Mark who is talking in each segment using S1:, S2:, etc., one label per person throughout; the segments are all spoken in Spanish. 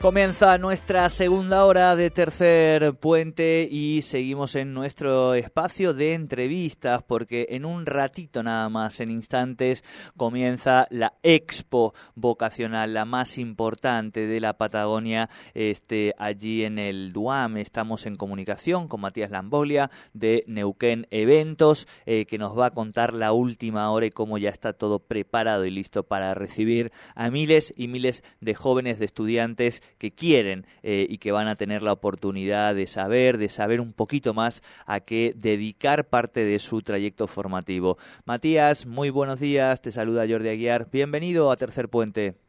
S1: Comienza nuestra segunda hora de tercer puente y seguimos en nuestro espacio de entrevistas porque en un ratito nada más, en instantes, comienza la expo vocacional, la más importante de la Patagonia, este, allí en el Duam. Estamos en comunicación con Matías Lambolia de Neuquén Eventos, eh, que nos va a contar la última hora y cómo ya está todo preparado y listo para recibir a miles y miles de jóvenes, de estudiantes que quieren eh, y que van a tener la oportunidad de saber, de saber un poquito más a qué dedicar parte de su trayecto formativo. Matías, muy buenos días, te saluda Jordi Aguiar, bienvenido a Tercer Puente.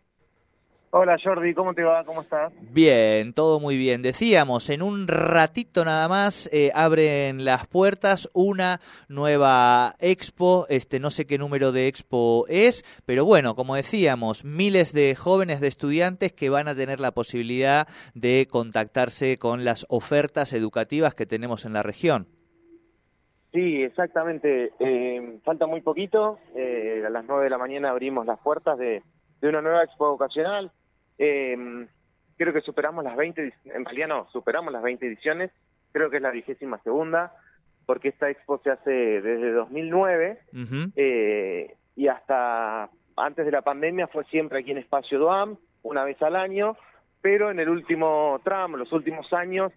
S2: Hola Jordi, ¿cómo te va? ¿Cómo estás?
S1: Bien, todo muy bien. Decíamos, en un ratito nada más eh, abren las puertas una nueva expo, este no sé qué número de expo es, pero bueno, como decíamos, miles de jóvenes, de estudiantes que van a tener la posibilidad de contactarse con las ofertas educativas que tenemos en la región.
S2: Sí, exactamente. Eh, falta muy poquito. Eh, a las nueve de la mañana abrimos las puertas de, de una nueva expo vocacional eh, creo que superamos las 20, en realidad no, superamos las 20 ediciones, creo que es la vigésima segunda, porque esta expo se hace desde 2009 eh, y hasta antes de la pandemia fue siempre aquí en Espacio Doam, una vez al año, pero en el último tramo, los últimos años,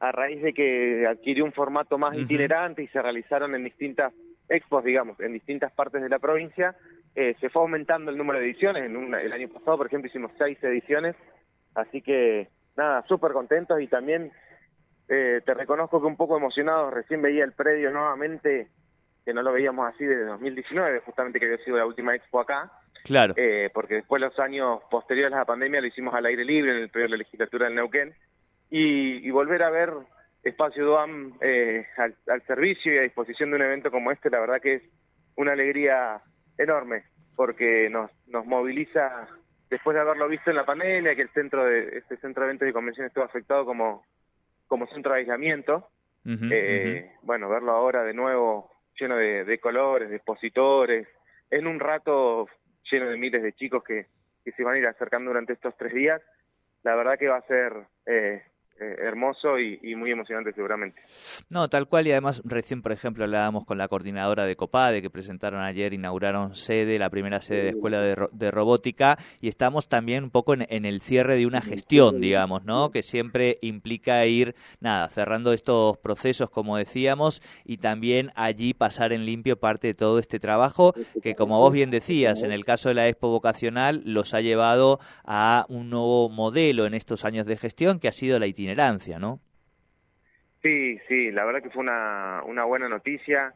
S2: a raíz de que adquirió un formato más itinerante y se realizaron en distintas expos, digamos, en distintas partes de la provincia, eh, se fue aumentando el número de ediciones. En el año pasado, por ejemplo, hicimos seis ediciones, así que nada, súper contentos y también eh, te reconozco que un poco emocionado, recién veía el predio nuevamente, que no lo veíamos así desde 2019, justamente que había sido la última expo acá.
S1: Claro.
S2: Eh, porque después los años posteriores a la pandemia lo hicimos al aire libre en el periodo de la legislatura del Neuquén. Y, volver a ver Espacio Duam al, al servicio y a disposición de un evento como este, la verdad que es una alegría enorme, porque nos, nos moviliza, después de haberlo visto en la pandemia, que el centro de este centro de eventos y convenciones estuvo afectado como, como centro de aislamiento, eh, bueno, verlo ahora de nuevo lleno de, de, colores, de expositores, en un rato lleno de miles de chicos que, que se van a ir acercando durante estos tres días, la verdad que va a ser eh, eh, hermoso y, muy emocionante seguramente.
S1: No, tal cual y además recién, por ejemplo, hablábamos con la coordinadora de COPADE que presentaron ayer, inauguraron sede, la primera sede de escuela de, robótica y estamos también un poco en, el cierre de una gestión, digamos, ¿no? Que siempre implica ir, nada, cerrando estos procesos, como decíamos, y también allí pasar en limpio parte de todo este trabajo que, como vos bien decías, en el caso de la Expo Vocacional, los ha llevado a un nuevo modelo en estos años de gestión que ha sido la itinerancia ¿no?
S2: Sí, sí, la verdad que fue una, una buena noticia,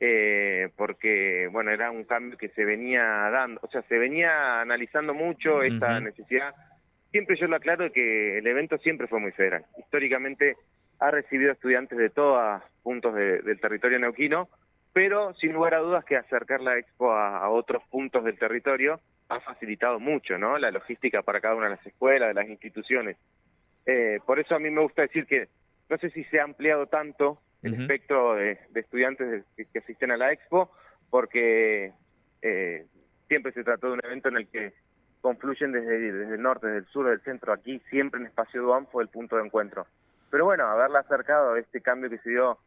S2: eh, porque, bueno, era un cambio que se venía dando, o sea, se venía analizando mucho esta necesidad. Siempre yo lo aclaro que el evento siempre fue muy federal. Históricamente ha recibido estudiantes de todos puntos del territorio neuquino, pero sin lugar a dudas que acercar la expo a, otros puntos del territorio ha facilitado mucho, ¿no? La logística para cada una de las escuelas, de las instituciones. Eh, por eso a mí me gusta decir que no sé si se ha ampliado tanto el espectro de, estudiantes que, asisten a la expo, porque eh, siempre se trató de un evento en el que confluyen desde, desde el norte, desde el sur, del centro, aquí siempre en Espacio Duam fue el punto de encuentro. Pero bueno, haberla acercado a este cambio que se dio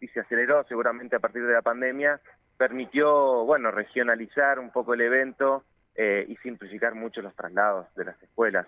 S2: y se aceleró seguramente a partir de la pandemia, permitió, bueno, regionalizar un poco el evento eh, y simplificar mucho los traslados de las escuelas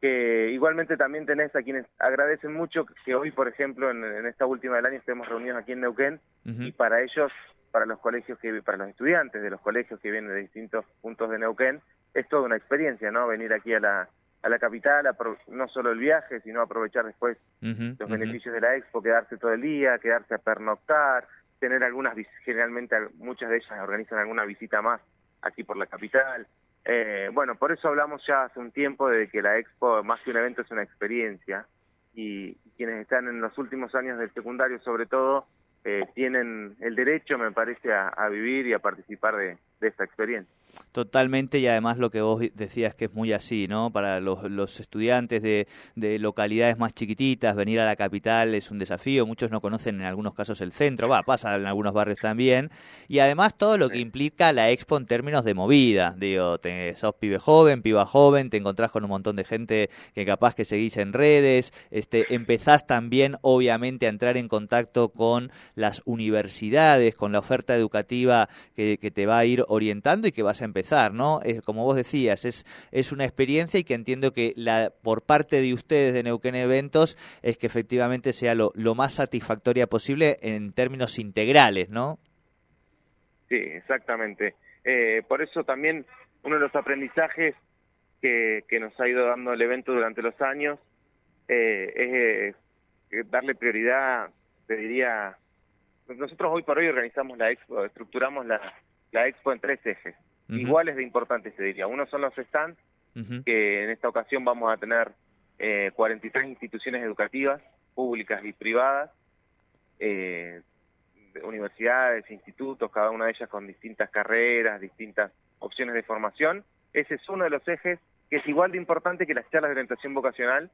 S2: que igualmente también tenés a quienes agradecen mucho que hoy, por ejemplo, en, esta última del año estemos reunidos aquí en Neuquén y para ellos, para los colegios que, para los estudiantes de los colegios que vienen de distintos puntos de Neuquén, es toda una experiencia, ¿no? Venir aquí a la a la capital, no solo el viaje, sino aprovechar después los beneficios de la expo, quedarse todo el día, quedarse a pernoctar, tener algunas, generalmente muchas de ellas organizan alguna visita más aquí por la capital, Eh, bueno, por eso hablamos ya hace un tiempo de que la expo, más que un evento, es una experiencia y quienes están en los últimos años del secundario, sobre todo, eh, tienen el derecho, me parece, a, vivir y a participar de, esta experiencia.
S1: Totalmente, y además lo que vos decías que es muy así, ¿no? Para los, estudiantes de, localidades más chiquititas, venir a la capital es un desafío. Muchos no conocen en algunos casos el centro, va, pasa en algunos barrios también. Y además todo lo que implica la expo en términos de movida. Digo, te, sos pibe joven, piba joven, te encontrás con un montón de gente que capaz que seguís en redes, este, empezás también, obviamente, a entrar en contacto con las universidades, con la oferta educativa que, te va a ir orientando y que vas empezar, ¿no? Como vos decías, es, es una experiencia y que entiendo que la, por parte de ustedes de Neuquén Eventos es que efectivamente sea lo, lo más satisfactoria posible en términos integrales, ¿no?
S2: Sí, exactamente. Eh, por eso también uno de los aprendizajes que, que nos ha ido dando el evento durante los años eh, es eh, darle prioridad, te diría, nosotros hoy por hoy organizamos la expo, estructuramos la, la expo en tres ejes, iguales de importantes, se diría. Uno son los stands, que en esta ocasión vamos a tener eh, 43 instituciones educativas, públicas y privadas, eh, universidades, institutos, cada una de ellas con distintas carreras, distintas opciones de formación. Ese es uno de los ejes que es igual de importante que las charlas de orientación vocacional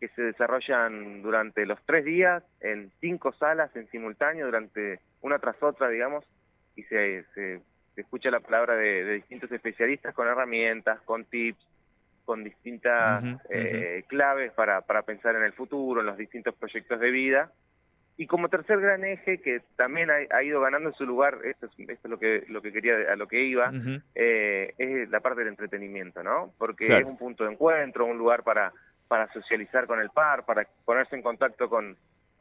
S2: que se desarrollan durante los tres días en cinco salas en simultáneo, durante una tras otra, digamos, y se, se, escucha la palabra de, distintos especialistas con herramientas, con tips, con distintas eh, claves para, para pensar en el futuro, en los distintos proyectos de vida. Y como tercer gran eje que también ha, ido ganando su lugar, esto es, esto es, lo que lo que quería a lo que iba, eh, es la parte del entretenimiento, ¿no? Porque es un punto de encuentro, un lugar para para socializar con el par, para ponerse en contacto con,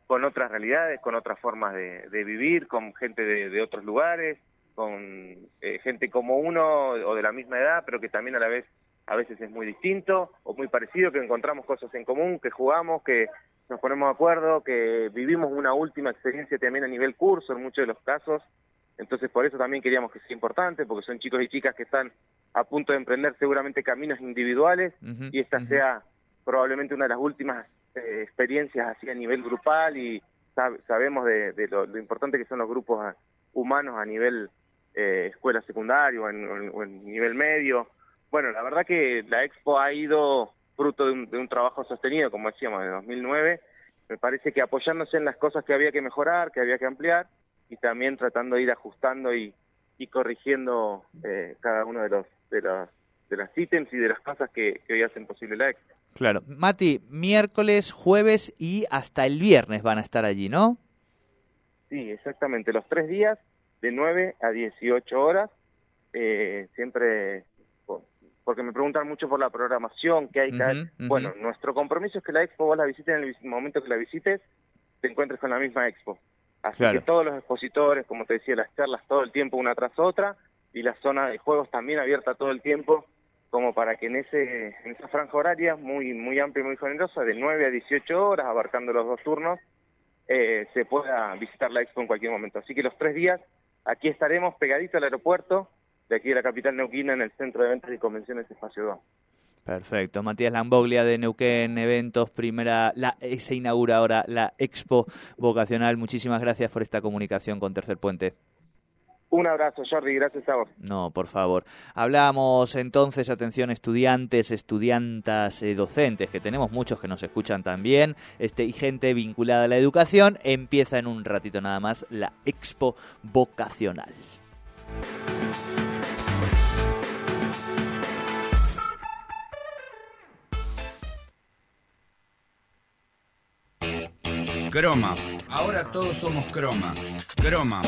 S2: con otras realidades, con otras formas de, vivir, con gente de, otros lugares, con eh, gente como uno o de la misma edad, pero que también a la vez a veces es muy distinto o muy parecido, que encontramos cosas en común, que jugamos, que nos ponemos de acuerdo, que vivimos una última experiencia también a nivel curso en muchos de los casos. Entonces por eso también queríamos que sea importante, porque son chicos y chicas que están a punto de emprender seguramente caminos individuales y esta sea probablemente una de las últimas eh, experiencias así a nivel grupal y sabemos de, lo, importante que son los grupos humanos a nivel eh, escuela secundaria o en, nivel medio. Bueno, la verdad que la expo ha ido fruto de un, trabajo sostenido, como decíamos, de 2009. Me parece que apoyándose en las cosas que había que mejorar, que había que ampliar y también tratando de ir ajustando y, corrigiendo eh, cada uno de los de los de las ítems y de las cosas que, que hoy hacen posible la expo.
S1: Claro. Mati, miércoles, jueves y hasta el viernes van a estar allí, ¿no?
S2: Sí, exactamente. Los tres días, de 9 a 18 horas. Eh, siempre, porque me preguntan mucho por la programación que hay. Bueno, nuestro compromiso es que la expo vos la visites en el momento que la visites, te encuentres con la misma expo. Así que todos los expositores, como te decía, las charlas todo el tiempo una tras otra y la zona de juegos también abierta todo el tiempo como para que en ese en esa franja horaria muy muy amplia y muy generosa de 9 a 18 horas abarcando los dos turnos eh, se pueda visitar la expo en cualquier momento así que los tres días aquí estaremos pegaditos al aeropuerto de aquí de la capital neuquina en el centro de eventos y convenciones espacio 2
S1: Perfecto. Matías Lamboglia de Neuquén Eventos, primera, la, se inaugura ahora la Expo Vocacional. Muchísimas gracias por esta comunicación con Tercer Puente.
S2: Un abrazo, Jordi, gracias a vos.
S1: No, por favor. Hablamos entonces, atención, estudiantes, estudiantas, eh, docentes, que tenemos muchos que nos escuchan también, este, y gente vinculada a la educación. Empieza en un ratito nada más la Expo Vocacional.
S3: Croma. Ahora todos somos croma. Croma.